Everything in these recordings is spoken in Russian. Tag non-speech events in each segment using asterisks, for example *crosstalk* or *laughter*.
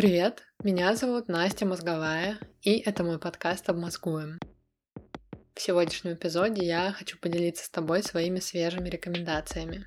Привет, меня зовут Настя Мозговая, и это мой подкаст «Обмозгуем». В сегодняшнем эпизоде я хочу поделиться с тобой своими свежими рекомендациями.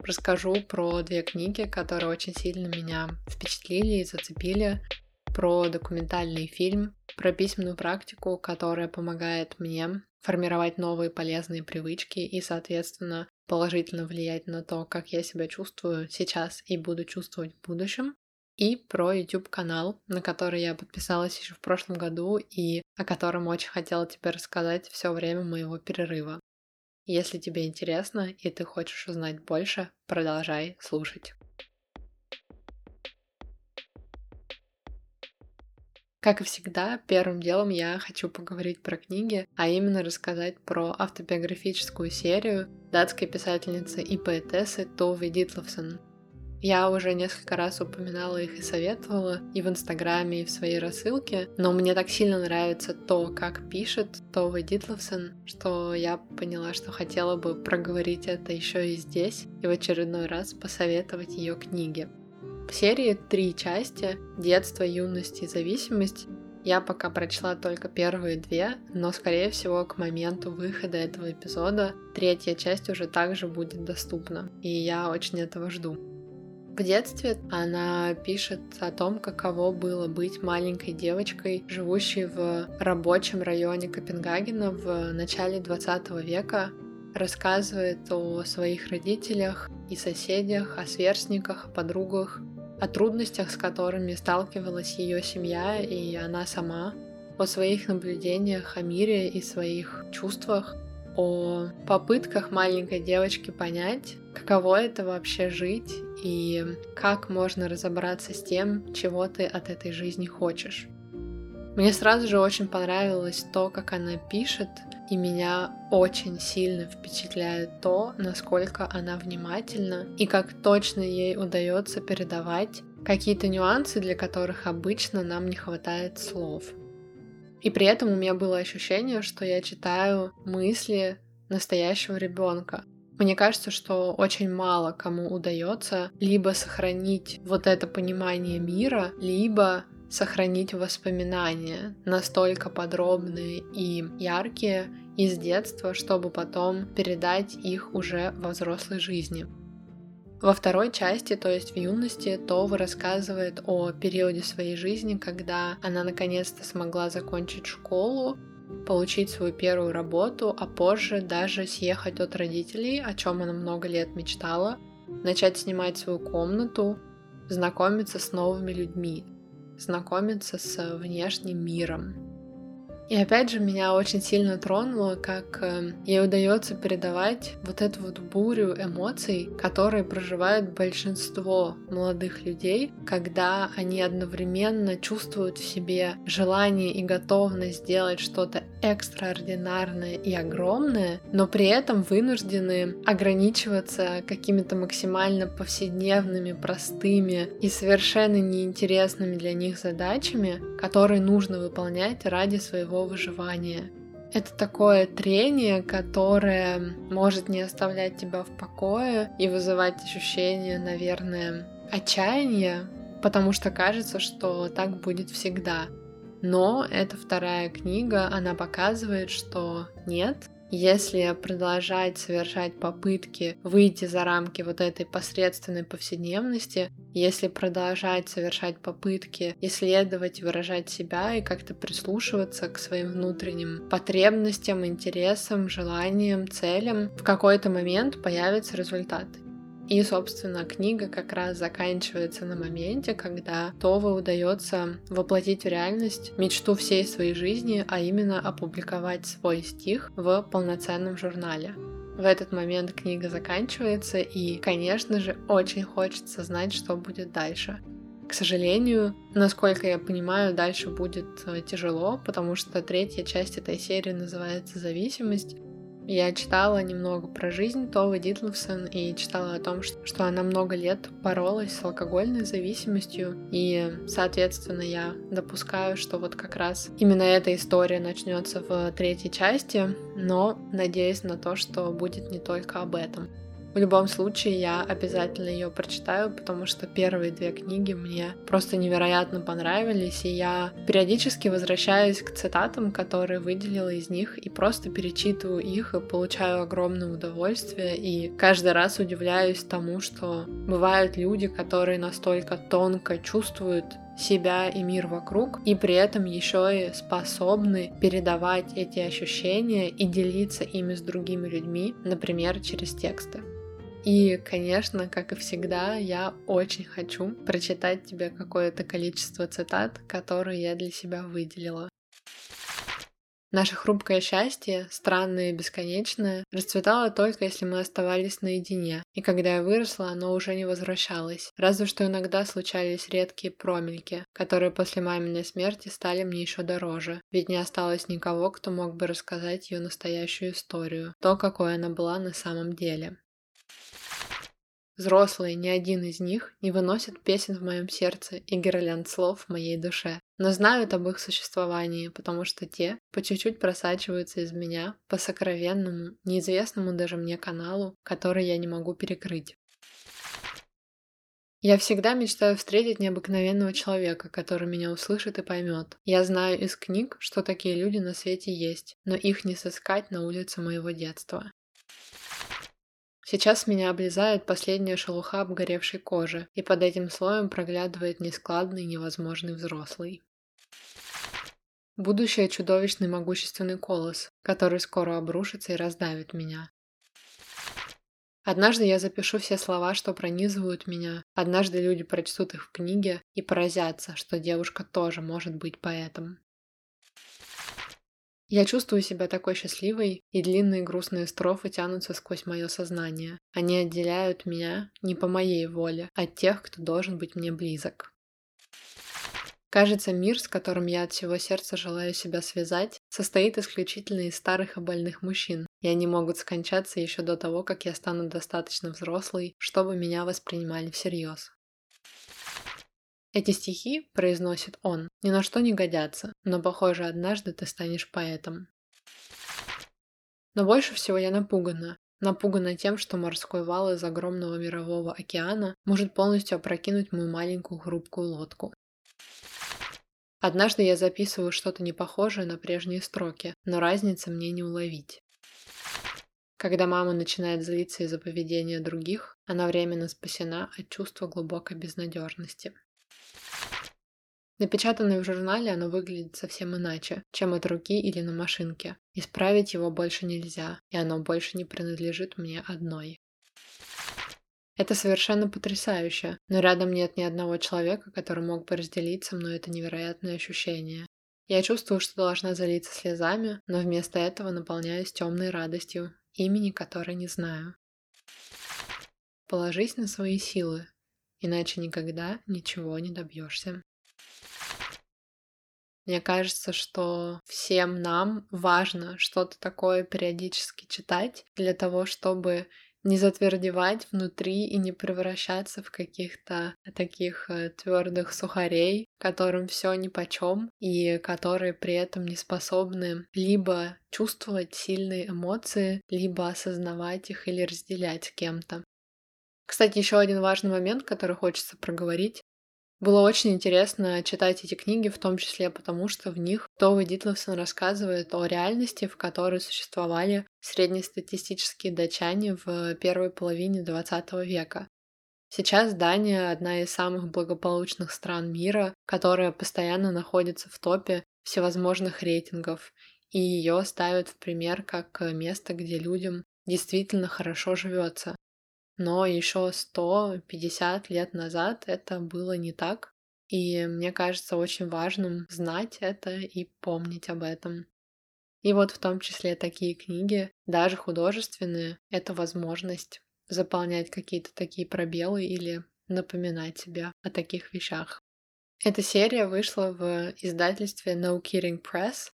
Расскажу про две книги, которые очень сильно меня впечатлили и зацепили, про документальный фильм, про письменную практику, которая помогает мне формировать новые полезные привычки и, соответственно, положительно влиять на то, как я себя чувствую сейчас и буду чувствовать в будущем, и про YouTube канал, на который я подписалась еще в прошлом году и о котором очень хотела тебе рассказать все время моего перерыва. Если тебе интересно и ты хочешь узнать больше, продолжай слушать. Как и всегда, первым делом я хочу поговорить про книги, а именно рассказать про автобиографическую серию датской писательницы и поэтессы Товы Дитловсон. Я уже несколько раз упоминала их и советовала и в Инстаграме, и в своей рассылке, но мне так сильно нравится то, как пишет Товы Дитловсон, что я поняла, что хотела бы проговорить это еще и здесь, и в очередной раз посоветовать ее книги. В серии три части «Детство, юность и зависимость». Я пока прочла только первые две, но, скорее всего, к моменту выхода этого эпизода третья часть уже также будет доступна, и я очень этого жду. В детстве она пишет о том, каково было быть маленькой девочкой, живущей в рабочем районе Копенгагена в начале 20 века, рассказывает о своих родителях и соседях, о сверстниках, о подругах, о трудностях, с которыми сталкивалась ее семья и она сама, о своих наблюдениях о мире и своих чувствах, о попытках маленькой девочки понять, каково это вообще жить и как можно разобраться с тем, чего ты от этой жизни хочешь. Мне сразу же очень понравилось то, как она пишет, и меня очень сильно впечатляет то, насколько она внимательна и как точно ей удается передавать какие-то нюансы, для которых обычно нам не хватает слов. И при этом у меня было ощущение, что я читаю мысли настоящего ребенка. Мне кажется, что очень мало кому удается либо сохранить вот это понимание мира, либо сохранить воспоминания настолько подробные и яркие из детства, чтобы потом передать их уже во взрослой жизни. Во второй части, то есть в юности, Това рассказывает о периоде своей жизни, когда она наконец-то смогла закончить школу, получить свою первую работу, а позже даже съехать от родителей, о чем она много лет мечтала, начать снимать свою комнату, знакомиться с новыми людьми знакомиться с внешним миром. И опять же, меня очень сильно тронуло, как э, ей удается передавать вот эту вот бурю эмоций, которые проживают большинство молодых людей, когда они одновременно чувствуют в себе желание и готовность сделать что-то экстраординарное и огромное, но при этом вынуждены ограничиваться какими-то максимально повседневными, простыми и совершенно неинтересными для них задачами, которые нужно выполнять ради своего выживания. Это такое трение, которое может не оставлять тебя в покое и вызывать ощущение, наверное, отчаяния, потому что кажется, что так будет всегда. Но эта вторая книга, она показывает, что нет, если продолжать совершать попытки выйти за рамки вот этой посредственной повседневности, если продолжать совершать попытки исследовать, выражать себя и как-то прислушиваться к своим внутренним потребностям, интересам, желаниям, целям, в какой-то момент появятся результаты. И, собственно, книга как раз заканчивается на моменте, когда Това удается воплотить в реальность мечту всей своей жизни, а именно опубликовать свой стих в полноценном журнале. В этот момент книга заканчивается, и, конечно же, очень хочется знать, что будет дальше. К сожалению, насколько я понимаю, дальше будет э, тяжело, потому что третья часть этой серии называется «Зависимость», я читала немного про жизнь Товы Дитловсон и читала о том, что она много лет боролась с алкогольной зависимостью, и, соответственно, я допускаю, что вот как раз именно эта история начнется в третьей части, но надеюсь на то, что будет не только об этом. В любом случае, я обязательно ее прочитаю, потому что первые две книги мне просто невероятно понравились, и я периодически возвращаюсь к цитатам, которые выделила из них, и просто перечитываю их и получаю огромное удовольствие, и каждый раз удивляюсь тому, что бывают люди, которые настолько тонко чувствуют себя и мир вокруг, и при этом еще и способны передавать эти ощущения и делиться ими с другими людьми, например, через тексты. И, конечно, как и всегда, я очень хочу прочитать тебе какое-то количество цитат, которые я для себя выделила. Наше хрупкое счастье, странное и бесконечное, расцветало только если мы оставались наедине, и когда я выросла, оно уже не возвращалось. Разве что иногда случались редкие промельки, которые после маминой смерти стали мне еще дороже, ведь не осталось никого, кто мог бы рассказать ее настоящую историю, то, какой она была на самом деле. Взрослые, ни один из них, не выносят песен в моем сердце и гирлянд слов в моей душе, но знают об их существовании, потому что те по чуть-чуть просачиваются из меня по сокровенному, неизвестному даже мне каналу, который я не могу перекрыть. Я всегда мечтаю встретить необыкновенного человека, который меня услышит и поймет. Я знаю из книг, что такие люди на свете есть, но их не сыскать на улице моего детства. Сейчас меня облезает последняя шелуха обгоревшей кожи, и под этим слоем проглядывает нескладный невозможный взрослый. Будущее чудовищный могущественный колос, который скоро обрушится и раздавит меня. Однажды я запишу все слова, что пронизывают меня, однажды люди прочтут их в книге и поразятся, что девушка тоже может быть поэтом. Я чувствую себя такой счастливой, и длинные грустные строфы тянутся сквозь мое сознание. Они отделяют меня не по моей воле от тех, кто должен быть мне близок. Кажется, мир, с которым я от всего сердца желаю себя связать, состоит исключительно из старых и больных мужчин, и они могут скончаться еще до того, как я стану достаточно взрослой, чтобы меня воспринимали всерьез. Эти стихи, произносит он, ни на что не годятся, но, похоже, однажды ты станешь поэтом. Но больше всего я напугана. Напугана тем, что морской вал из огромного мирового океана может полностью опрокинуть мою маленькую хрупкую лодку. Однажды я записываю что-то непохожее на прежние строки, но разницы мне не уловить. Когда мама начинает злиться из-за поведения других, она временно спасена от чувства глубокой безнадежности. Напечатанное в журнале оно выглядит совсем иначе, чем от руки или на машинке. Исправить его больше нельзя, и оно больше не принадлежит мне одной. Это совершенно потрясающе, но рядом нет ни одного человека, который мог бы разделить со мной это невероятное ощущение. Я чувствую, что должна залиться слезами, но вместо этого наполняюсь темной радостью, имени которой не знаю. Положись на свои силы, иначе никогда ничего не добьешься. Мне кажется, что всем нам важно что-то такое периодически читать для того, чтобы не затвердевать внутри и не превращаться в каких-то таких э, твердых сухарей, которым все по чем и которые при этом не способны либо чувствовать сильные эмоции, либо осознавать их или разделять с кем-то. Кстати, еще один важный момент, который хочется проговорить, было очень интересно читать эти книги, в том числе потому, что в них Товы Дитловсон рассказывает о реальности, в которой существовали среднестатистические датчане в первой половине XX века. Сейчас Дания — одна из самых благополучных стран мира, которая постоянно находится в топе всевозможных рейтингов, и ее ставят в пример как место, где людям действительно хорошо живется. Но еще 150 лет назад это было не так. И мне кажется очень важным знать это и помнить об этом. И вот в том числе такие книги, даже художественные, это возможность заполнять какие-то такие пробелы или напоминать себе о таких вещах. Эта серия вышла в издательстве No Kidding Press.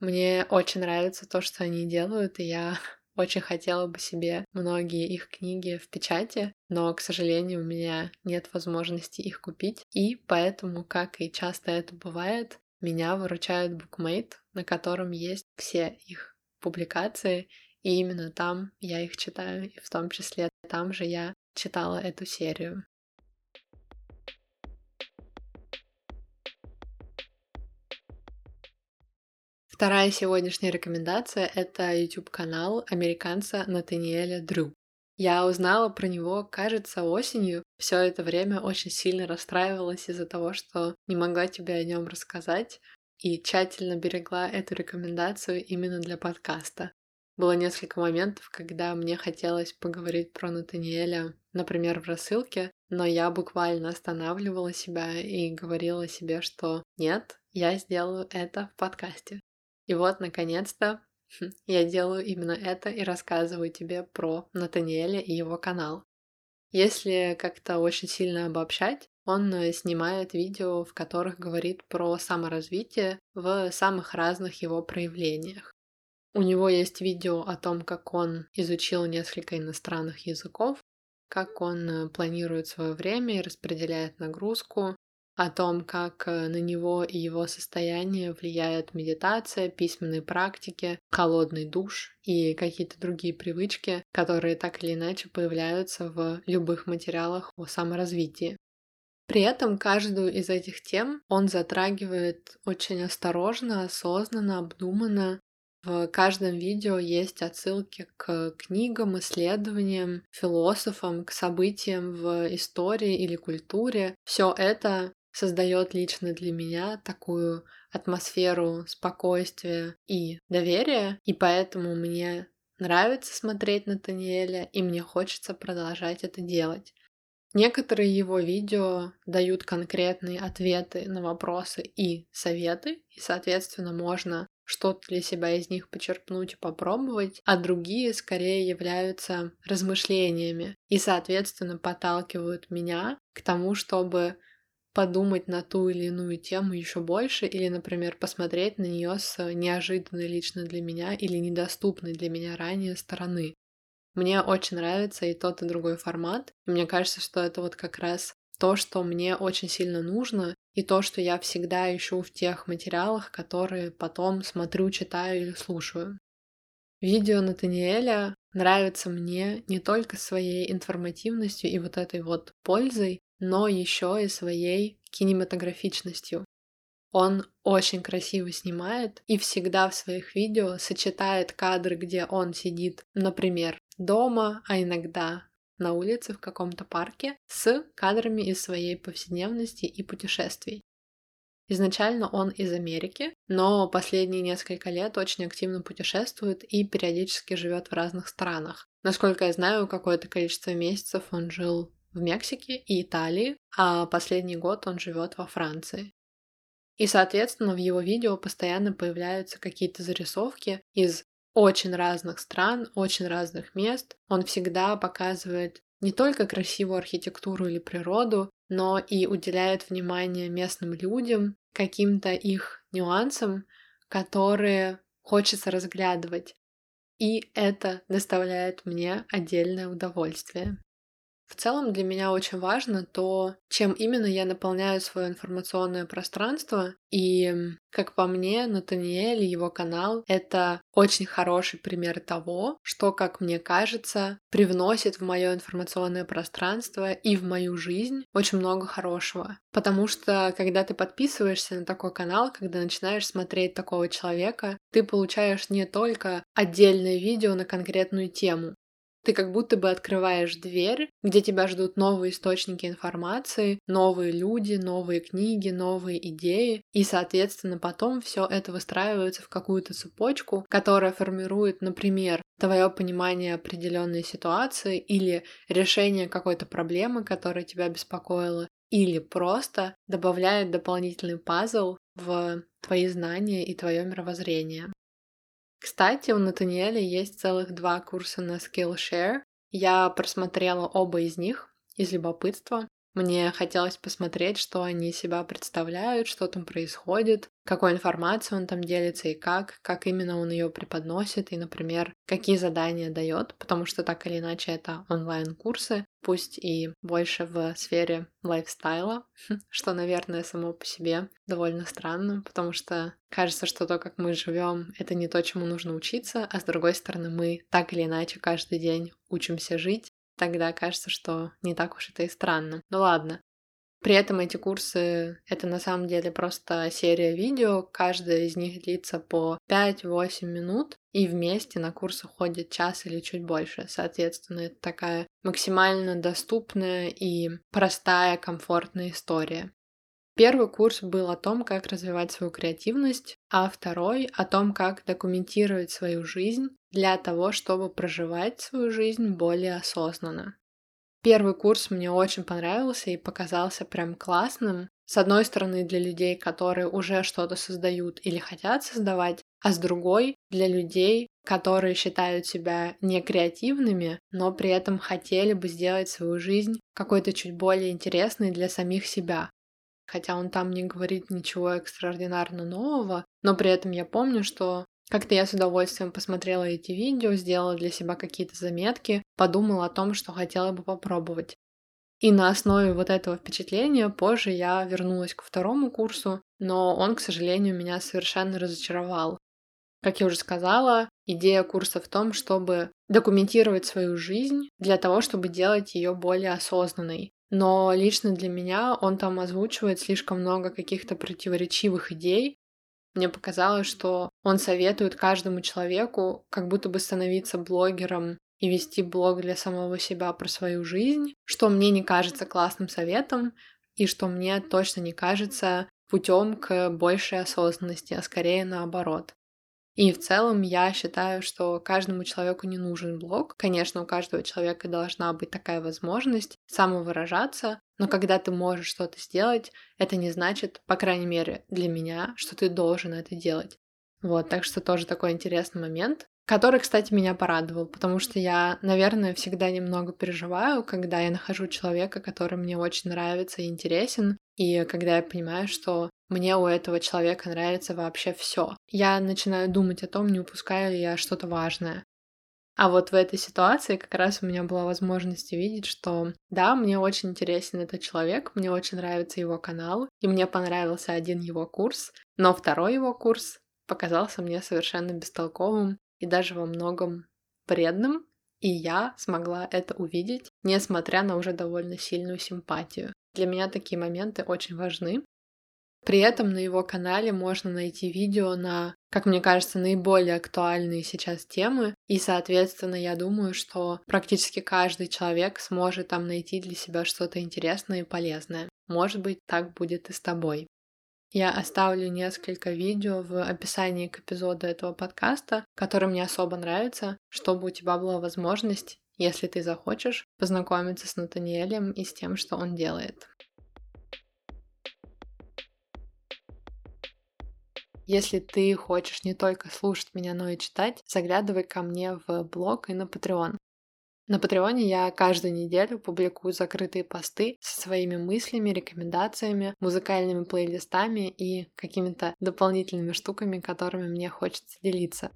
Мне очень нравится то, что они делают, и я очень хотела бы себе многие их книги в печати, но, к сожалению, у меня нет возможности их купить, и поэтому, как и часто это бывает, меня выручает Bookmate, на котором есть все их публикации, и именно там я их читаю, и в том числе Там же я читала эту серию. Вторая сегодняшняя рекомендация — это YouTube-канал американца Натаниэля Дрю. Я узнала про него, кажется, осенью. Все это время очень сильно расстраивалась из-за того, что не могла тебе о нем рассказать, и тщательно берегла эту рекомендацию именно для подкаста. Было несколько моментов, когда мне хотелось поговорить про Натаниэля, например, в рассылке, но я буквально останавливала себя и говорила себе, что нет, я сделаю это в подкасте. И вот, наконец-то, я делаю именно это и рассказываю тебе про Натаниэля и его канал. Если как-то очень сильно обобщать, он э, снимает видео, в которых говорит про саморазвитие в самых разных его проявлениях. У него есть видео о том, как он изучил несколько иностранных языков, как он э, планирует свое время и распределяет нагрузку, о том, как э, на него и его состояние влияет медитация, письменные практики, холодный душ и какие-то другие привычки, которые так или иначе появляются в любых материалах о саморазвитии. При этом каждую из этих тем он затрагивает очень осторожно, осознанно, обдуманно. В каждом видео есть отсылки к книгам, исследованиям, философам, к событиям в истории или культуре. Все это создает лично для меня такую атмосферу спокойствия и доверия, и поэтому мне нравится смотреть на Таниэля, и мне хочется продолжать это делать. Некоторые его видео дают конкретные ответы на вопросы и советы, и, соответственно, можно что-то для себя из них почерпнуть и попробовать, а другие скорее являются размышлениями и, соответственно, подталкивают меня к тому, чтобы подумать на ту или иную тему еще больше, или, например, посмотреть на нее с неожиданной лично для меня или недоступной для меня ранее стороны. Мне очень нравится и тот, и другой формат. И мне кажется, что это вот как раз то, что мне очень сильно нужно, и то, что я всегда ищу в тех материалах, которые потом смотрю, читаю или слушаю. Видео Натаниэля нравится мне не только своей информативностью и вот этой вот пользой, но еще и своей кинематографичностью. Он очень красиво снимает и всегда в своих видео сочетает кадры, где он сидит, например, дома, а иногда на улице в каком-то парке, с кадрами из своей повседневности и путешествий. Изначально он из Америки, но последние несколько лет очень активно путешествует и периодически живет в разных странах. Насколько я знаю, какое-то количество месяцев он жил в Мексике и Италии, а последний год он живет во Франции. И, соответственно, в его видео постоянно появляются какие-то зарисовки из очень разных стран, очень разных мест. Он всегда показывает не только красивую архитектуру или природу, но и уделяет внимание местным людям, каким-то их нюансам, которые хочется разглядывать. И это доставляет мне отдельное удовольствие. В целом для меня очень важно то, чем именно я наполняю свое информационное пространство. И, как по мне, Натаниэль и его канал — это очень хороший пример того, что, как мне кажется, привносит в мое информационное пространство и в мою жизнь очень много хорошего. Потому что, когда ты подписываешься на такой канал, когда начинаешь смотреть такого человека, ты получаешь не только отдельное видео на конкретную тему, ты как будто бы открываешь дверь, где тебя ждут новые источники информации, новые люди, новые книги, новые идеи, и, соответственно, потом все это выстраивается в какую-то цепочку, которая формирует, например, твое понимание определенной ситуации или решение какой-то проблемы, которая тебя беспокоила, или просто добавляет дополнительный пазл в твои знания и твое мировоззрение. Кстати, у Натаниэля есть целых два курса на Skillshare. Я просмотрела оба из них из любопытства. Мне хотелось посмотреть, что они себя представляют, что там происходит, какой информацией он там делится и как, как именно он ее преподносит и, например, какие задания дает, потому что так или иначе это онлайн-курсы, пусть и больше в сфере лайфстайла, *laughs* что, наверное, само по себе довольно странно, потому что кажется, что то, как мы живем, это не то, чему нужно учиться, а с другой стороны, мы так или иначе каждый день учимся жить, тогда кажется, что не так уж это и странно. Ну ладно. При этом эти курсы — это на самом деле просто серия видео, каждая из них длится по 5-8 минут, и вместе на курс уходит час или чуть больше. Соответственно, это такая максимально доступная и простая, комфортная история. Первый курс был о том, как развивать свою креативность, а второй о том, как документировать свою жизнь для того, чтобы проживать свою жизнь более осознанно. Первый курс мне очень понравился и показался прям классным. С одной стороны, для людей, которые уже что-то создают или хотят создавать, а с другой — для людей, которые считают себя некреативными, но при этом хотели бы сделать свою жизнь какой-то чуть более интересной для самих себя. Хотя он там не говорит ничего экстраординарно нового, но при этом я помню, что как-то я с удовольствием посмотрела эти видео, сделала для себя какие-то заметки, подумала о том, что хотела бы попробовать. И на основе вот этого впечатления позже я вернулась к второму курсу, но он, к сожалению, меня совершенно разочаровал. Как я уже сказала, идея курса в том, чтобы документировать свою жизнь для того, чтобы делать ее более осознанной. Но лично для меня он там озвучивает слишком много каких-то противоречивых идей, мне показалось, что он советует каждому человеку как будто бы становиться блогером и вести блог для самого себя про свою жизнь, что мне не кажется классным советом и что мне точно не кажется путем к большей осознанности, а скорее наоборот. И в целом я считаю, что каждому человеку не нужен блог. Конечно, у каждого человека должна быть такая возможность самовыражаться, но когда ты можешь что-то сделать, это не значит, по крайней мере, для меня, что ты должен это делать. Вот, так что тоже такой интересный момент, который, кстати, меня порадовал, потому что я, наверное, всегда немного переживаю, когда я нахожу человека, который мне очень нравится и интересен, и когда я понимаю, что мне у этого человека нравится вообще все. Я начинаю думать о том, не упускаю ли я что-то важное. А вот в этой ситуации как раз у меня была возможность увидеть, что да, мне очень интересен этот человек, мне очень нравится его канал, и мне понравился один его курс, но второй его курс показался мне совершенно бестолковым и даже во многом вредным, и я смогла это увидеть, несмотря на уже довольно сильную симпатию. Для меня такие моменты очень важны, при этом на его канале можно найти видео на, как мне кажется, наиболее актуальные сейчас темы, и, соответственно, я думаю, что практически каждый человек сможет там найти для себя что-то интересное и полезное. Может быть, так будет и с тобой. Я оставлю несколько видео в описании к эпизоду этого подкаста, которые мне особо нравятся, чтобы у тебя была возможность, если ты захочешь, познакомиться с Натаниэлем и с тем, что он делает. Если ты хочешь не только слушать меня, но и читать, заглядывай ко мне в блог и на Patreon. На Патреоне я каждую неделю публикую закрытые посты со своими мыслями, рекомендациями, музыкальными плейлистами и какими-то дополнительными штуками, которыми мне хочется делиться.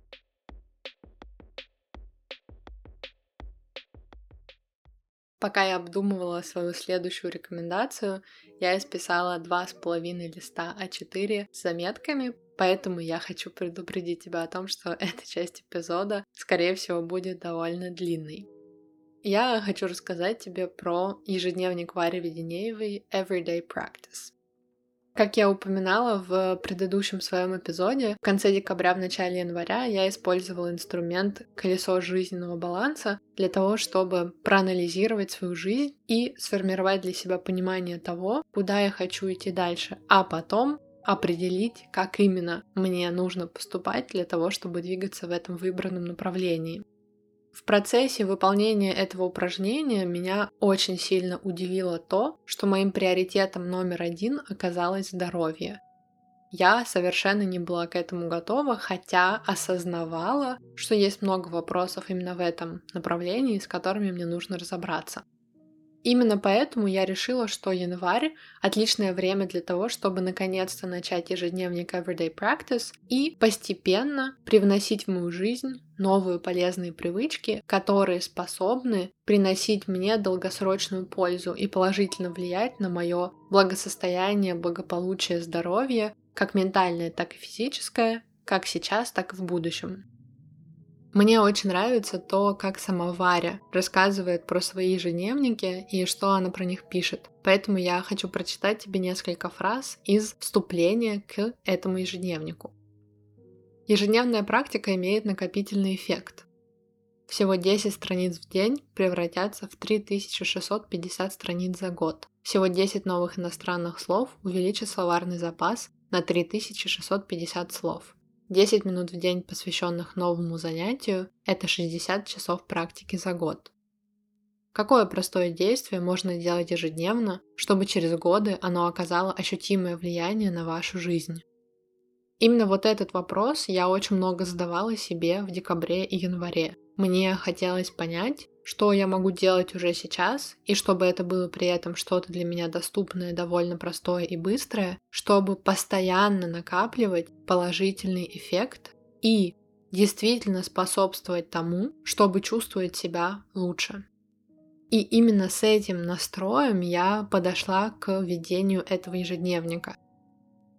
Пока я обдумывала свою следующую рекомендацию, я исписала два с половиной листа А4 с заметками, поэтому я хочу предупредить тебя о том, что *laughs* эта часть эпизода, скорее всего, будет довольно длинной. Я хочу рассказать тебе про ежедневник Вари Веденеевой Everyday Practice. Как я упоминала в предыдущем своем эпизоде, в конце декабря, в начале января я использовала инструмент колесо жизненного баланса для того, чтобы проанализировать свою жизнь и сформировать для себя понимание того, куда я хочу идти дальше, а потом определить, как именно мне нужно поступать для того, чтобы двигаться в этом выбранном направлении. В процессе выполнения этого упражнения меня очень сильно удивило то, что моим приоритетом номер один оказалось здоровье. Я совершенно не была к этому готова, хотя осознавала, что есть много вопросов именно в этом направлении, с которыми мне нужно разобраться. Именно поэтому я решила, что январь — отличное время для того, чтобы наконец-то начать ежедневник Everyday Practice и постепенно привносить в мою жизнь новые полезные привычки, которые способны приносить мне долгосрочную пользу и положительно влиять на мое благосостояние, благополучие, здоровье, как ментальное, так и физическое, как сейчас, так и в будущем. Мне очень нравится то, как сама Варя рассказывает про свои ежедневники и что она про них пишет. Поэтому я хочу прочитать тебе несколько фраз из вступления к этому ежедневнику. Ежедневная практика имеет накопительный эффект. Всего 10 страниц в день превратятся в 3650 страниц за год. Всего 10 новых иностранных слов увеличат словарный запас на 3650 слов. 10 минут в день, посвященных новому занятию, это 60 часов практики за год. Какое простое действие можно делать ежедневно, чтобы через годы оно оказало ощутимое влияние на вашу жизнь? Именно вот этот вопрос я очень много задавала себе в декабре и январе. Мне хотелось понять, что я могу делать уже сейчас, и чтобы это было при этом что-то для меня доступное, довольно простое и быстрое, чтобы постоянно накапливать положительный эффект и действительно способствовать тому, чтобы чувствовать себя лучше. И именно с этим настроем я подошла к ведению этого ежедневника.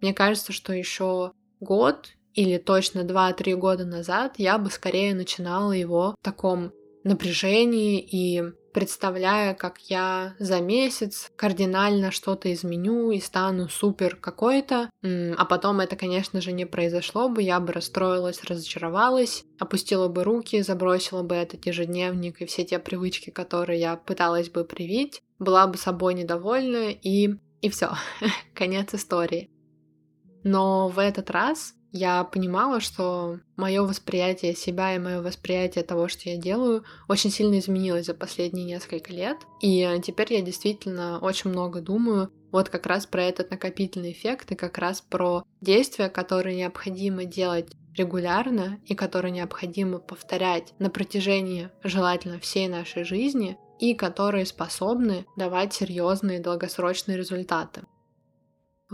Мне кажется, что еще год или точно 2-3 года назад я бы скорее начинала его в таком напряжении и представляя, как я за месяц кардинально что-то изменю и стану супер какой-то, а потом это, конечно же, не произошло бы, я бы расстроилась, разочаровалась, опустила бы руки, забросила бы этот ежедневник и все те привычки, которые я пыталась бы привить, была бы собой недовольна и и все, *laughs* конец истории. Но в этот раз я понимала, что мое восприятие себя и мое восприятие того, что я делаю, очень сильно изменилось за последние несколько лет. И теперь я действительно очень много думаю вот как раз про этот накопительный эффект и как раз про действия, которые необходимо делать регулярно и которые необходимо повторять на протяжении желательно всей нашей жизни и которые способны давать серьезные долгосрочные результаты.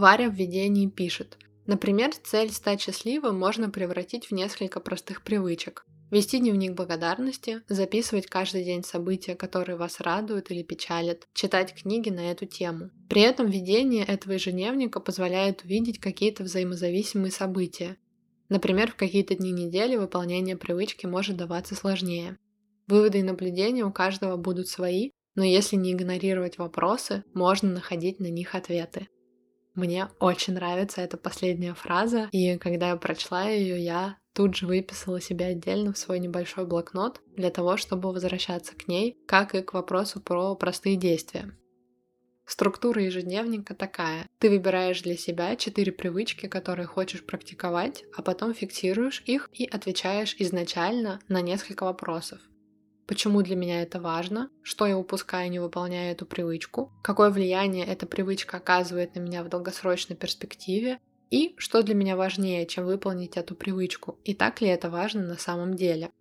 Варя в видении пишет – Например, цель стать счастливым можно превратить в несколько простых привычек. Вести дневник благодарности, записывать каждый день события, которые вас радуют или печалят, читать книги на эту тему. При этом ведение этого ежедневника позволяет увидеть какие-то взаимозависимые события. Например, в какие-то дни недели выполнение привычки может даваться сложнее. Выводы и наблюдения у каждого будут свои, но если не игнорировать вопросы, можно находить на них ответы. Мне очень нравится эта последняя фраза, и когда я прочла ее, я тут же выписала себе отдельно в свой небольшой блокнот для того, чтобы возвращаться к ней, как и к вопросу про простые действия. Структура ежедневника такая. Ты выбираешь для себя четыре привычки, которые хочешь практиковать, а потом фиксируешь их и отвечаешь изначально на несколько вопросов почему для меня это важно, что я упускаю, не выполняя эту привычку, какое влияние эта привычка оказывает на меня в долгосрочной перспективе, и что для меня важнее, чем выполнить эту привычку, и так ли это важно на самом деле.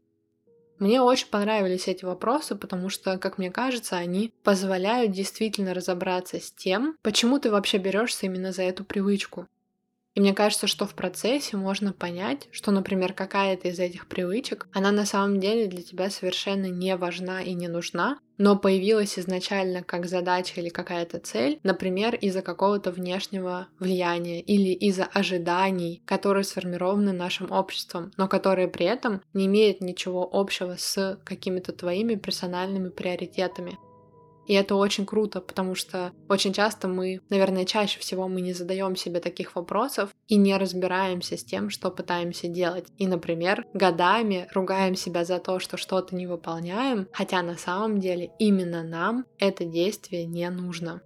Мне очень понравились эти вопросы, потому что, как мне кажется, они позволяют действительно разобраться с тем, почему ты вообще берешься именно за эту привычку. И мне кажется, что в процессе можно понять, что, например, какая-то из этих привычек, она на самом деле для тебя совершенно не важна и не нужна, но появилась изначально как задача или какая-то цель, например, из-за какого-то внешнего влияния или из-за ожиданий, которые сформированы нашим обществом, но которые при этом не имеют ничего общего с какими-то твоими персональными приоритетами. И это очень круто, потому что очень часто мы, наверное, чаще всего мы не задаем себе таких вопросов и не разбираемся с тем, что пытаемся делать. И, например, годами ругаем себя за то, что что-то не выполняем, хотя на самом деле именно нам это действие не нужно.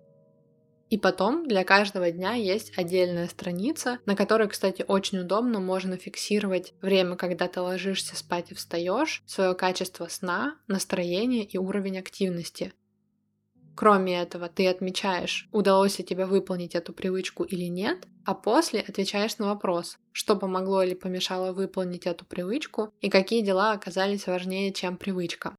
И потом для каждого дня есть отдельная страница, на которой, кстати, очень удобно можно фиксировать время, когда ты ложишься спать и встаешь, свое качество сна, настроение и уровень активности. Кроме этого, ты отмечаешь, удалось ли тебе выполнить эту привычку или нет, а после отвечаешь на вопрос, что помогло или помешало выполнить эту привычку и какие дела оказались важнее, чем привычка.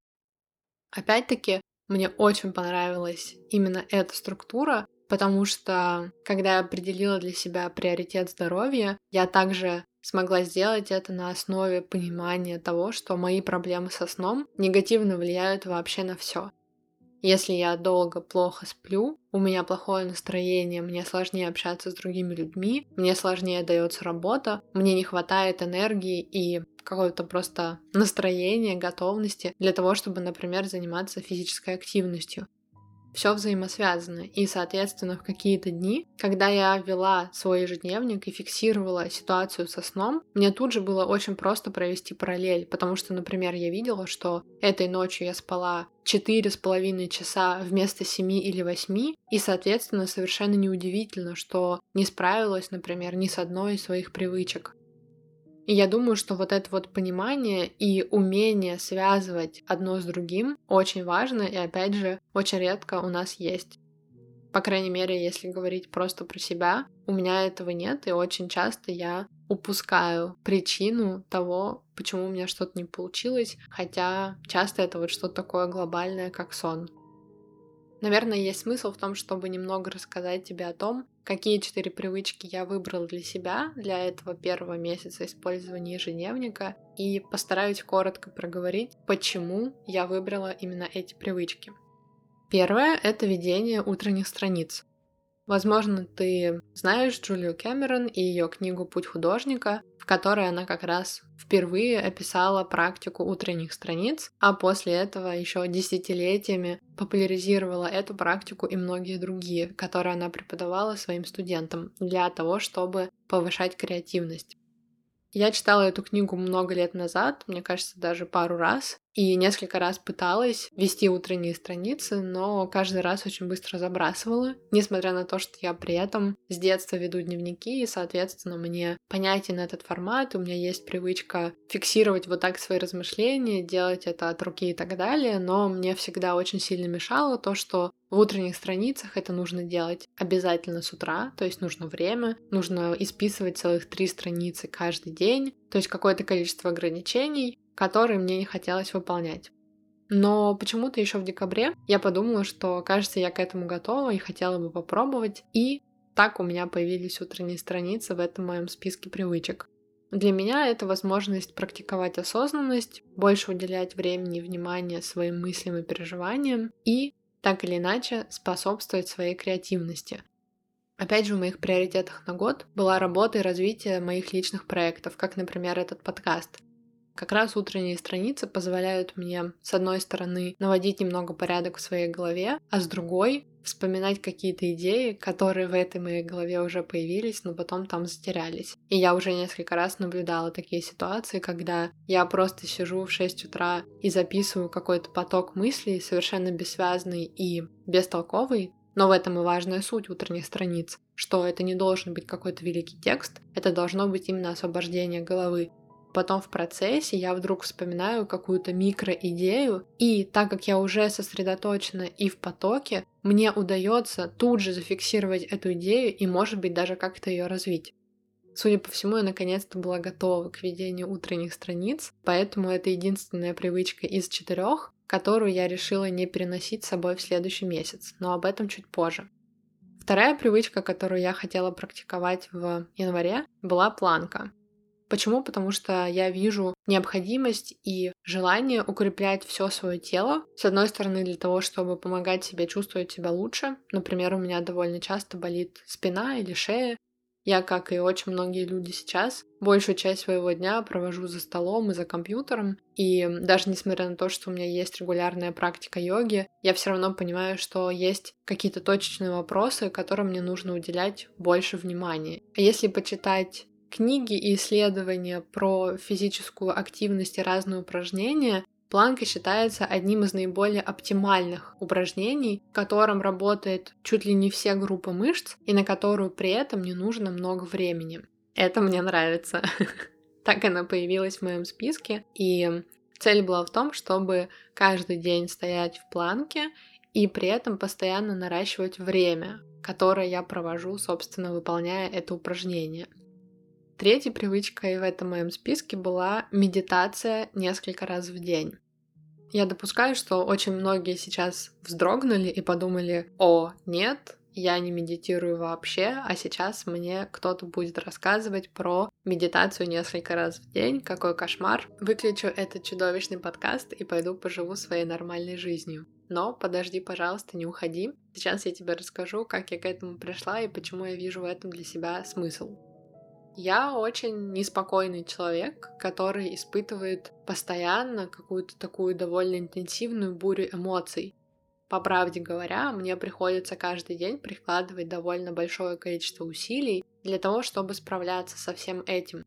Опять-таки, мне очень понравилась именно эта структура, потому что когда я определила для себя приоритет здоровья, я также смогла сделать это на основе понимания того, что мои проблемы со сном негативно влияют вообще на все. Если я долго плохо сплю, у меня плохое настроение, мне сложнее общаться с другими людьми, мне сложнее дается работа, мне не хватает энергии и какое-то просто настроение, готовности для того, чтобы, например, заниматься физической активностью все взаимосвязано. И, соответственно, в какие-то дни, когда я вела свой ежедневник и фиксировала ситуацию со сном, мне тут же было очень просто провести параллель, потому что, например, я видела, что этой ночью я спала четыре с половиной часа вместо семи или восьми, и, соответственно, совершенно неудивительно, что не справилась, например, ни с одной из своих привычек. И я думаю, что вот это вот понимание и умение связывать одно с другим очень важно, и опять же, очень редко у нас есть. По крайней мере, если говорить просто про себя, у меня этого нет, и очень часто я упускаю причину того, почему у меня что-то не получилось, хотя часто это вот что-то такое глобальное, как сон. Наверное, есть смысл в том, чтобы немного рассказать тебе о том, какие четыре привычки я выбрал для себя для этого первого месяца использования ежедневника и постараюсь коротко проговорить, почему я выбрала именно эти привычки. Первое — это ведение утренних страниц. Возможно, ты знаешь Джулию Кэмерон и ее книгу «Путь художника», в которой она как раз впервые описала практику утренних страниц, а после этого еще десятилетиями популяризировала эту практику и многие другие, которые она преподавала своим студентам для того, чтобы повышать креативность. Я читала эту книгу много лет назад, мне кажется, даже пару раз, и несколько раз пыталась вести утренние страницы, но каждый раз очень быстро забрасывала, несмотря на то, что я при этом с детства веду дневники, и, соответственно, мне понятен этот формат, у меня есть привычка фиксировать вот так свои размышления, делать это от руки и так далее, но мне всегда очень сильно мешало то, что в утренних страницах это нужно делать обязательно с утра, то есть нужно время, нужно исписывать целых три страницы каждый день, то есть какое-то количество ограничений, которые мне не хотелось выполнять. Но почему-то еще в декабре я подумала, что, кажется, я к этому готова и хотела бы попробовать, и так у меня появились утренние страницы в этом моем списке привычек. Для меня это возможность практиковать осознанность, больше уделять времени и внимания своим мыслям и переживаниям и так или иначе способствовать своей креативности. Опять же, в моих приоритетах на год была работа и развитие моих личных проектов, как, например, этот подкаст. Как раз утренние страницы позволяют мне, с одной стороны, наводить немного порядок в своей голове, а с другой — вспоминать какие-то идеи, которые в этой моей голове уже появились, но потом там затерялись. И я уже несколько раз наблюдала такие ситуации, когда я просто сижу в 6 утра и записываю какой-то поток мыслей, совершенно бессвязный и бестолковый, но в этом и важная суть утренних страниц, что это не должен быть какой-то великий текст, это должно быть именно освобождение головы, Потом в процессе я вдруг вспоминаю какую-то микроидею, и так как я уже сосредоточена и в потоке, мне удается тут же зафиксировать эту идею и, может быть, даже как-то ее развить. Судя по всему, я наконец-то была готова к ведению утренних страниц, поэтому это единственная привычка из четырех, которую я решила не переносить с собой в следующий месяц, но об этом чуть позже. Вторая привычка, которую я хотела практиковать в январе, была планка. Почему? Потому что я вижу необходимость и желание укреплять все свое тело. С одной стороны, для того, чтобы помогать себе чувствовать себя лучше. Например, у меня довольно часто болит спина или шея. Я, как и очень многие люди сейчас, большую часть своего дня провожу за столом и за компьютером. И даже несмотря на то, что у меня есть регулярная практика йоги, я все равно понимаю, что есть какие-то точечные вопросы, которым мне нужно уделять больше внимания. А если почитать книги и исследования про физическую активность и разные упражнения, планка считается одним из наиболее оптимальных упражнений, в котором работает чуть ли не все группы мышц и на которую при этом не нужно много времени. Это мне нравится. *laughs* Так она появилась в моем списке. И цель была в том, чтобы каждый день стоять в планке и при этом постоянно наращивать время, которое я провожу, собственно, выполняя это упражнение. Третьей привычкой в этом моем списке была медитация несколько раз в день. Я допускаю, что очень многие сейчас вздрогнули и подумали, о, нет, я не медитирую вообще, а сейчас мне кто-то будет рассказывать про медитацию несколько раз в день, какой кошмар. Выключу этот чудовищный подкаст и пойду поживу своей нормальной жизнью. Но подожди, пожалуйста, не уходи. Сейчас я тебе расскажу, как я к этому пришла и почему я вижу в этом для себя смысл. Я очень неспокойный человек, который испытывает постоянно какую-то такую довольно интенсивную бурю эмоций. По правде говоря, мне приходится каждый день прикладывать довольно большое количество усилий для того, чтобы справляться со всем этим.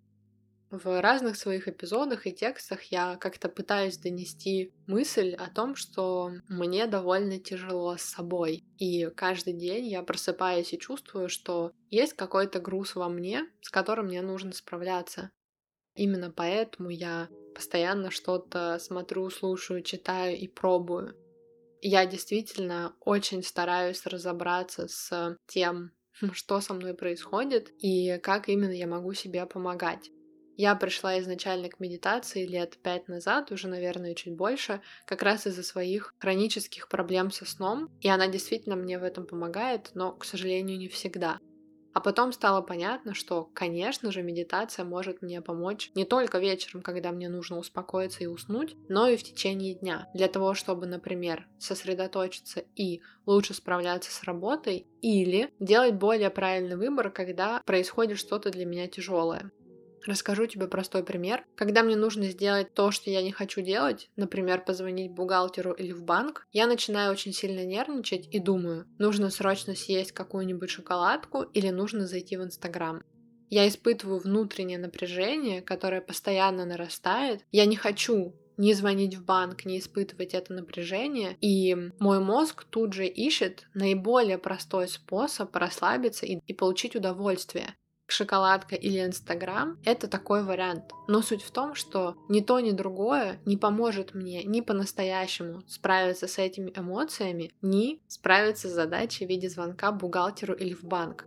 В разных своих эпизодах и текстах я как-то пытаюсь донести мысль о том, что мне довольно тяжело с собой. И каждый день я просыпаюсь и чувствую, что есть какой-то груз во мне, с которым мне нужно справляться. Именно поэтому я постоянно что-то смотрю, слушаю, читаю и пробую. Я действительно очень стараюсь разобраться с тем, *laughs* что со мной происходит и как именно я могу себе помогать. Я пришла изначально к медитации лет пять назад, уже, наверное, чуть больше, как раз из-за своих хронических проблем со сном, и она действительно мне в этом помогает, но, к сожалению, не всегда. А потом стало понятно, что, конечно же, медитация может мне помочь не только вечером, когда мне нужно успокоиться и уснуть, но и в течение дня. Для того, чтобы, например, сосредоточиться и лучше справляться с работой, или делать более правильный выбор, когда происходит что-то для меня тяжелое. Расскажу тебе простой пример. Когда мне нужно сделать то, что я не хочу делать, например, позвонить бухгалтеру или в банк, я начинаю очень сильно нервничать и думаю, нужно срочно съесть какую-нибудь шоколадку или нужно зайти в Инстаграм. Я испытываю внутреннее напряжение, которое постоянно нарастает. Я не хочу не звонить в банк, не испытывать это напряжение. И мой мозг тут же ищет наиболее простой способ расслабиться и, и получить удовольствие шоколадка или Инстаграм — это такой вариант. Но суть в том, что ни то, ни другое не поможет мне ни по-настоящему справиться с этими эмоциями, ни справиться с задачей в виде звонка бухгалтеру или в банк.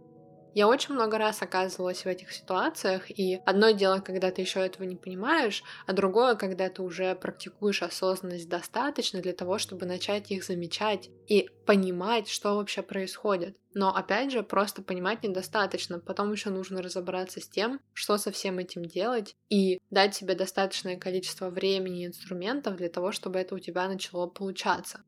Я очень много раз оказывалась в этих ситуациях, и одно дело, когда ты еще этого не понимаешь, а другое, когда ты уже практикуешь осознанность достаточно для того, чтобы начать их замечать и понимать, что вообще происходит. Но опять же, просто понимать недостаточно, потом еще нужно разобраться с тем, что со всем этим делать, и дать себе достаточное количество времени и инструментов для того, чтобы это у тебя начало получаться.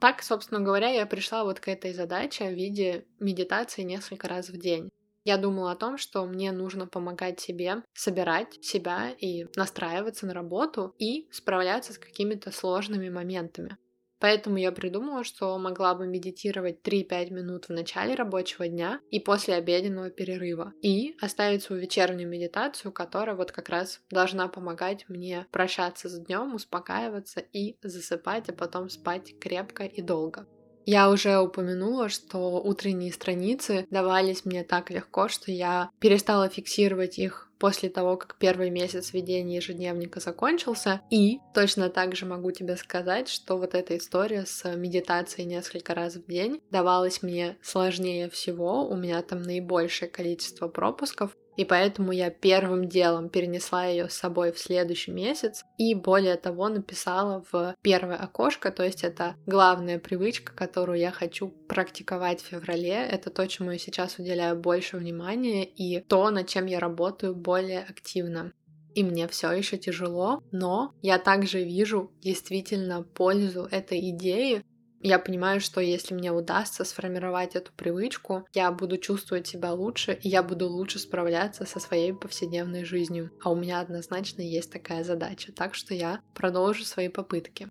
Так, собственно говоря, я пришла вот к этой задаче в виде медитации несколько раз в день. Я думала о том, что мне нужно помогать себе собирать себя и настраиваться на работу и справляться с какими-то сложными моментами. Поэтому я придумала, что могла бы медитировать 3-5 минут в начале рабочего дня и после обеденного перерыва. И оставить свою вечернюю медитацию, которая вот как раз должна помогать мне прощаться с днем, успокаиваться и засыпать, а потом спать крепко и долго. Я уже упомянула, что утренние страницы давались мне так легко, что я перестала фиксировать их после того, как первый месяц ведения ежедневника закончился. И точно так же могу тебе сказать, что вот эта история с медитацией несколько раз в день давалась мне сложнее всего. У меня там наибольшее количество пропусков. И поэтому я первым делом перенесла ее с собой в следующий месяц и более того написала в первое окошко, то есть это главная привычка, которую я хочу практиковать в феврале. Это то, чему я сейчас уделяю больше внимания и то, над чем я работаю более активно. И мне все еще тяжело, но я также вижу действительно пользу этой идеи, я понимаю, что если мне удастся сформировать эту привычку, я буду чувствовать себя лучше, и я буду лучше справляться со своей повседневной жизнью. А у меня однозначно есть такая задача, так что я продолжу свои попытки.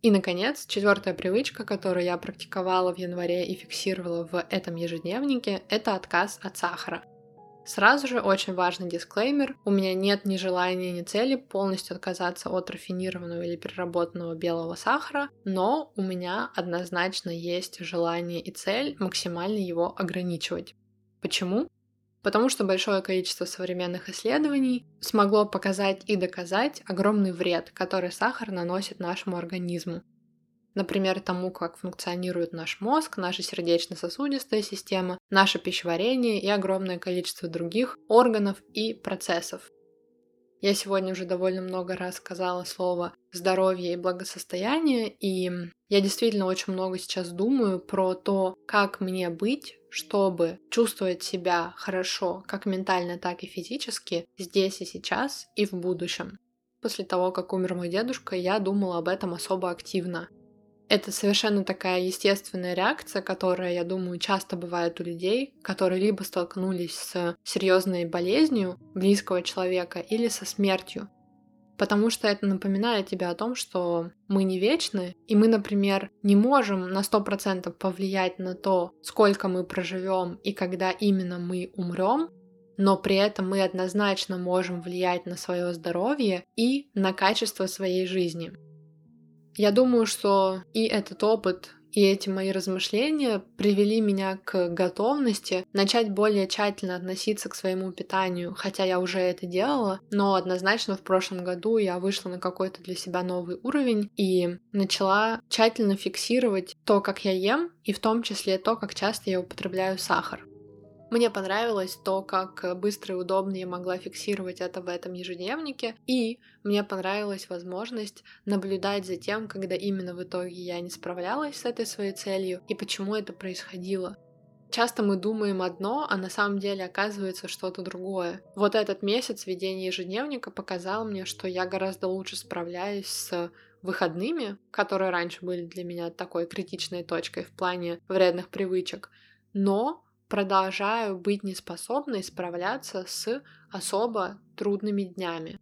И, наконец, четвертая привычка, которую я практиковала в январе и фиксировала в этом ежедневнике, это отказ от сахара. Сразу же очень важный дисклеймер. У меня нет ни желания, ни цели полностью отказаться от рафинированного или переработанного белого сахара, но у меня однозначно есть желание и цель максимально его ограничивать. Почему? Потому что большое количество современных исследований смогло показать и доказать огромный вред, который сахар наносит нашему организму например, тому, как функционирует наш мозг, наша сердечно-сосудистая система, наше пищеварение и огромное количество других органов и процессов. Я сегодня уже довольно много раз сказала слово здоровье и благосостояние, и я действительно очень много сейчас думаю про то, как мне быть, чтобы чувствовать себя хорошо, как ментально, так и физически, здесь и сейчас и в будущем. После того, как умер мой дедушка, я думала об этом особо активно. Это совершенно такая естественная реакция, которая, я думаю, часто бывает у людей, которые либо столкнулись с серьезной болезнью близкого человека или со смертью. Потому что это напоминает тебе о том, что мы не вечны, и мы, например, не можем на 100% повлиять на то, сколько мы проживем и когда именно мы умрем, но при этом мы однозначно можем влиять на свое здоровье и на качество своей жизни. Я думаю, что и этот опыт, и эти мои размышления привели меня к готовности начать более тщательно относиться к своему питанию, хотя я уже это делала, но однозначно в прошлом году я вышла на какой-то для себя новый уровень и начала тщательно фиксировать то, как я ем, и в том числе то, как часто я употребляю сахар. Мне понравилось то, как быстро и удобно я могла фиксировать это в этом ежедневнике, и мне понравилась возможность наблюдать за тем, когда именно в итоге я не справлялась с этой своей целью и почему это происходило. Часто мы думаем одно, а на самом деле оказывается что-то другое. Вот этот месяц ведения ежедневника показал мне, что я гораздо лучше справляюсь с выходными, которые раньше были для меня такой критичной точкой в плане вредных привычек, но продолжаю быть неспособной справляться с особо трудными днями.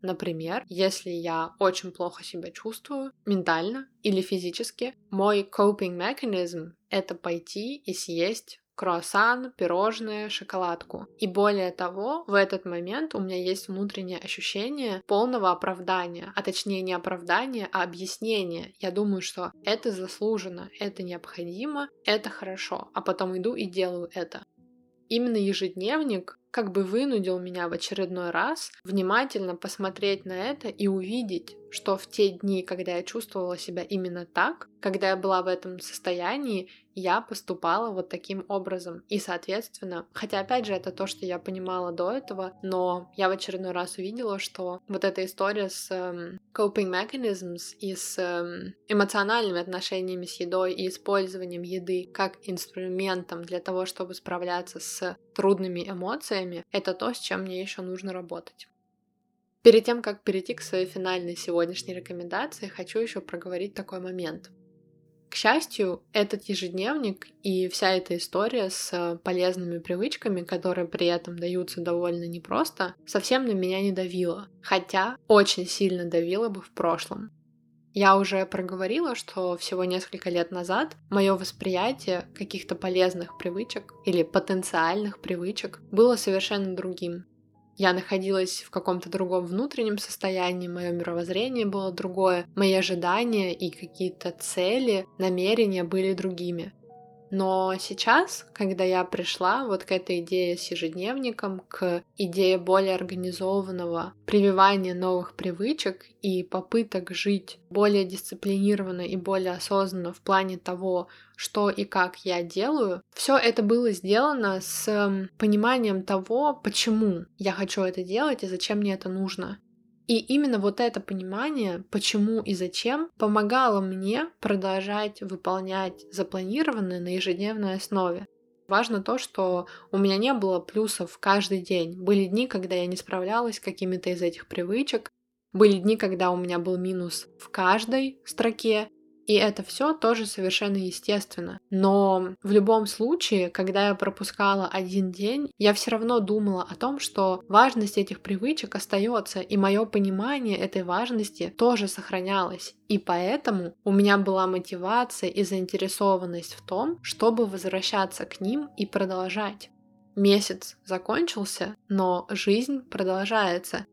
Например, если я очень плохо себя чувствую, ментально или физически, мой coping mechanism — это пойти и съесть круассан, пирожное, шоколадку. И более того, в этот момент у меня есть внутреннее ощущение полного оправдания, а точнее не оправдания, а объяснения. Я думаю, что это заслуженно, это необходимо, это хорошо, а потом иду и делаю это. Именно ежедневник как бы вынудил меня в очередной раз внимательно посмотреть на это и увидеть, что в те дни, когда я чувствовала себя именно так, когда я была в этом состоянии, я поступала вот таким образом. И, соответственно, хотя, опять же, это то, что я понимала до этого, но я в очередной раз увидела, что вот эта история с um, coping mechanisms и с um, эмоциональными отношениями с едой и использованием еды как инструментом для того, чтобы справляться с трудными эмоциями, это то, с чем мне еще нужно работать. Перед тем, как перейти к своей финальной сегодняшней рекомендации, хочу еще проговорить такой момент. К счастью, этот ежедневник и вся эта история с полезными привычками, которые при этом даются довольно непросто, совсем на меня не давила, хотя очень сильно давила бы в прошлом. Я уже проговорила, что всего несколько лет назад мое восприятие каких-то полезных привычек или потенциальных привычек было совершенно другим. Я находилась в каком-то другом внутреннем состоянии, мое мировоззрение было другое, мои ожидания и какие-то цели, намерения были другими. Но сейчас, когда я пришла вот к этой идее с ежедневником, к идее более организованного прививания новых привычек и попыток жить более дисциплинированно и более осознанно в плане того, что и как я делаю, все это было сделано с пониманием того, почему я хочу это делать и зачем мне это нужно. И именно вот это понимание, почему и зачем, помогало мне продолжать выполнять запланированное на ежедневной основе. Важно то, что у меня не было плюсов каждый день. Были дни, когда я не справлялась с какими-то из этих привычек. Были дни, когда у меня был минус в каждой строке, и это все тоже совершенно естественно. Но в любом случае, когда я пропускала один день, я все равно думала о том, что важность этих привычек остается, и мое понимание этой важности тоже сохранялось. И поэтому у меня была мотивация и заинтересованность в том, чтобы возвращаться к ним и продолжать. Месяц закончился, но жизнь продолжается.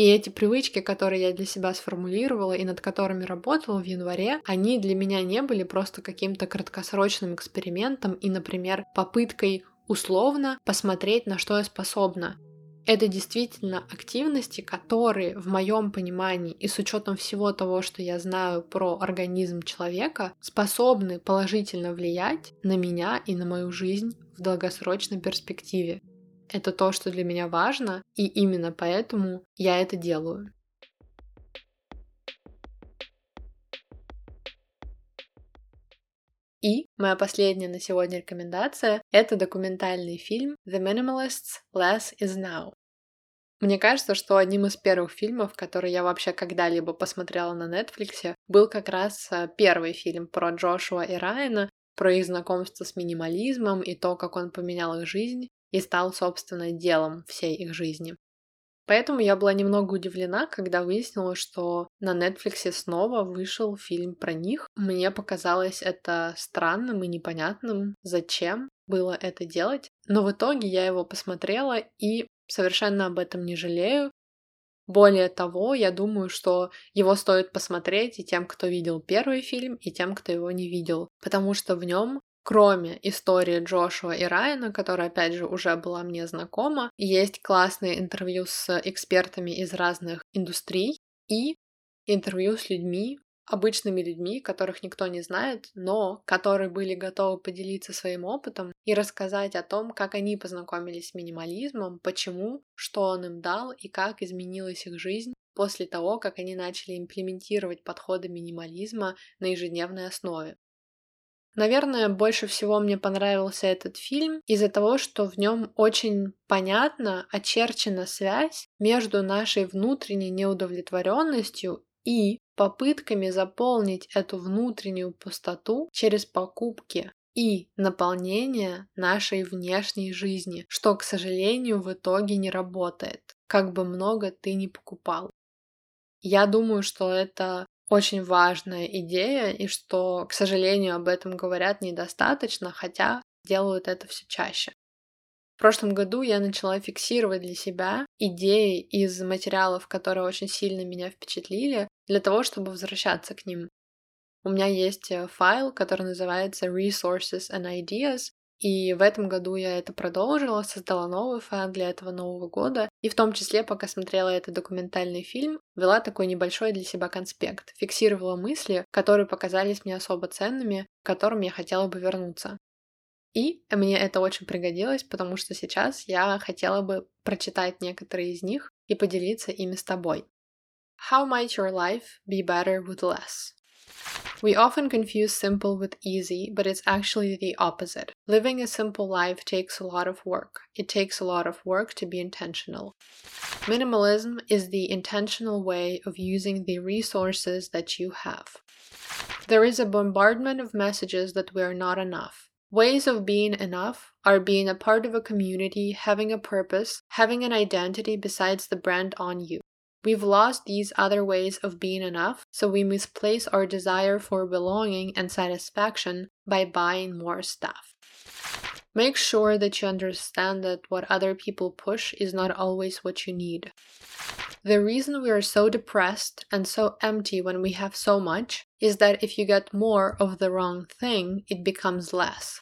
И эти привычки, которые я для себя сформулировала и над которыми работала в январе, они для меня не были просто каким-то краткосрочным экспериментом и, например, попыткой условно посмотреть, на что я способна. Это действительно активности, которые в моем понимании и с учетом всего того, что я знаю про организм человека, способны положительно влиять на меня и на мою жизнь в долгосрочной перспективе. Это то, что для меня важно, и именно поэтому я это делаю. И моя последняя на сегодня рекомендация — это документальный фильм The Minimalists Less Is Now. Мне кажется, что одним из первых фильмов, которые я вообще когда-либо посмотрела на Netflix, был как раз э, первый фильм про Джошуа и Райана, про их знакомство с минимализмом и то, как он поменял их жизнь и стал, собственно, делом всей их жизни. Поэтому я была немного удивлена, когда выяснила, что на Netflix снова вышел фильм про них. Мне показалось это странным и непонятным, зачем было это делать. Но в итоге я его посмотрела и совершенно об этом не жалею. Более того, я думаю, что его стоит посмотреть и тем, кто видел первый фильм, и тем, кто его не видел, потому что в нем Кроме истории Джошуа и Райана, которая, опять же, уже была мне знакома, есть классные интервью с экспертами из разных индустрий и интервью с людьми, обычными людьми, которых никто не знает, но которые были готовы поделиться своим опытом и рассказать о том, как они познакомились с минимализмом, почему, что он им дал и как изменилась их жизнь после того, как они начали имплементировать подходы минимализма на ежедневной основе. Наверное, больше всего мне понравился этот фильм из-за того, что в нем очень понятно очерчена связь между нашей внутренней неудовлетворенностью и попытками заполнить эту внутреннюю пустоту через покупки и наполнение нашей внешней жизни, что, к сожалению, в итоге не работает, как бы много ты ни покупал. Я думаю, что это очень важная идея, и что, к сожалению, об этом говорят недостаточно, хотя делают это все чаще. В прошлом году я начала фиксировать для себя идеи из материалов, которые очень сильно меня впечатлили, для того, чтобы возвращаться к ним. У меня есть э, файл, который называется Resources and Ideas, и в этом году я это продолжила, создала новый файл для этого Нового года, и в том числе, пока смотрела этот документальный фильм, вела такой небольшой для себя конспект, фиксировала мысли, которые показались мне особо ценными, к которым я хотела бы вернуться. И мне это очень пригодилось, потому что сейчас я хотела бы прочитать некоторые из них и поделиться ими с тобой. How might your life be better with less? We often confuse simple with easy, but it's actually the opposite. Living a simple life takes a lot of work. It takes a lot of work to be intentional. Minimalism is the intentional way of using the resources that you have. There is a bombardment of messages that we are not enough. Ways of being enough are being a part of a community, having a purpose, having an identity besides the brand on you. We've lost these other ways of being enough, so we misplace our desire for belonging and satisfaction by buying more stuff. Make sure that you understand that what other people push is not always what you need. The reason we are so depressed and so empty when we have so much is that if you get more of the wrong thing, it becomes less.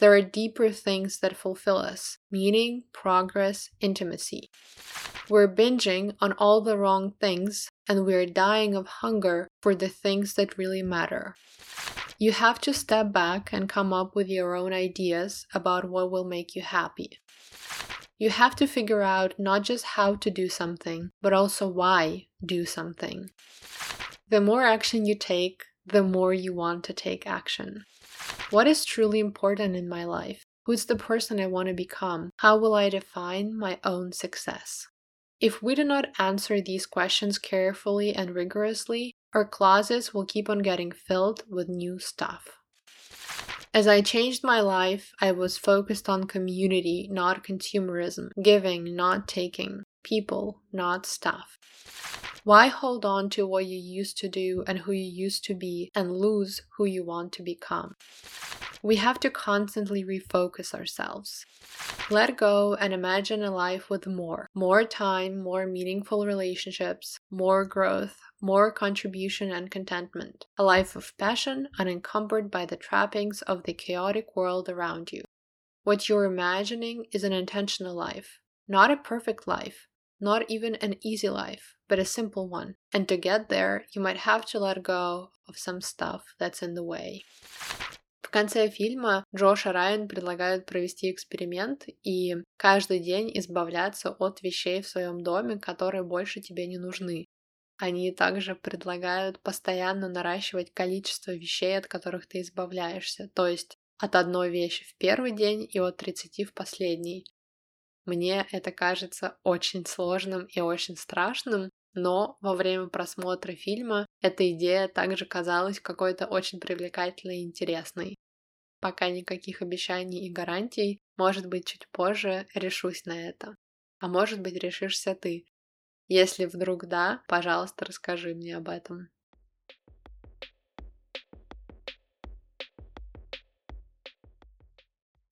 There are deeper things that fulfill us meaning, progress, intimacy. We're binging on all the wrong things and we're dying of hunger for the things that really matter. You have to step back and come up with your own ideas about what will make you happy. You have to figure out not just how to do something, but also why do something. The more action you take, the more you want to take action. What is truly important in my life? Who's the person I want to become? How will I define my own success? If we do not answer these questions carefully and rigorously, our closets will keep on getting filled with new stuff. As I changed my life, I was focused on community, not consumerism, giving, not taking, people, not stuff. Why hold on to what you used to do and who you used to be and lose who you want to become? We have to constantly refocus ourselves. Let go and imagine a life with more. More time, more meaningful relationships, more growth, more contribution and contentment. A life of passion, unencumbered by the trappings of the chaotic world around you. What you're imagining is an intentional life, not a perfect life, not even an easy life, but a simple one. And to get there, you might have to let go of some stuff that's in the way. В конце фильма Джош и Райан предлагают провести эксперимент и каждый день избавляться от вещей в своем доме, которые больше тебе не нужны. Они также предлагают постоянно наращивать количество вещей, от которых ты избавляешься, то есть от одной вещи в первый день и от 30 в последний. Мне это кажется очень сложным и очень страшным, но во время просмотра фильма эта идея также казалась какой-то очень привлекательной и интересной. Пока никаких обещаний и гарантий, может быть, чуть позже решусь на это. А может быть, решишься ты. Если вдруг да, пожалуйста, расскажи мне об этом.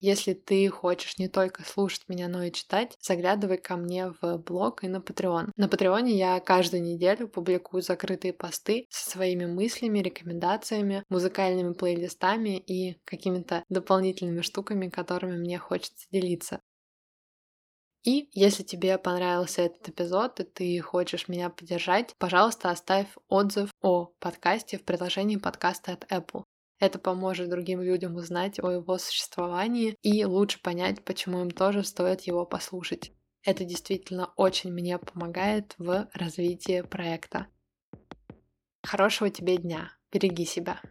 Если ты хочешь не только слушать меня, но и читать, заглядывай ко мне в блог и на Patreon. На Патреоне я каждую неделю публикую закрытые посты со своими мыслями, рекомендациями, музыкальными плейлистами и какими-то дополнительными штуками, которыми мне хочется делиться. И если тебе понравился этот эпизод, и ты хочешь меня поддержать, пожалуйста, оставь отзыв о подкасте в приложении подкаста от Apple. Это поможет другим людям узнать о его существовании и лучше понять, почему им тоже стоит его послушать. Это действительно очень мне помогает в развитии проекта. Хорошего тебе дня. Береги себя.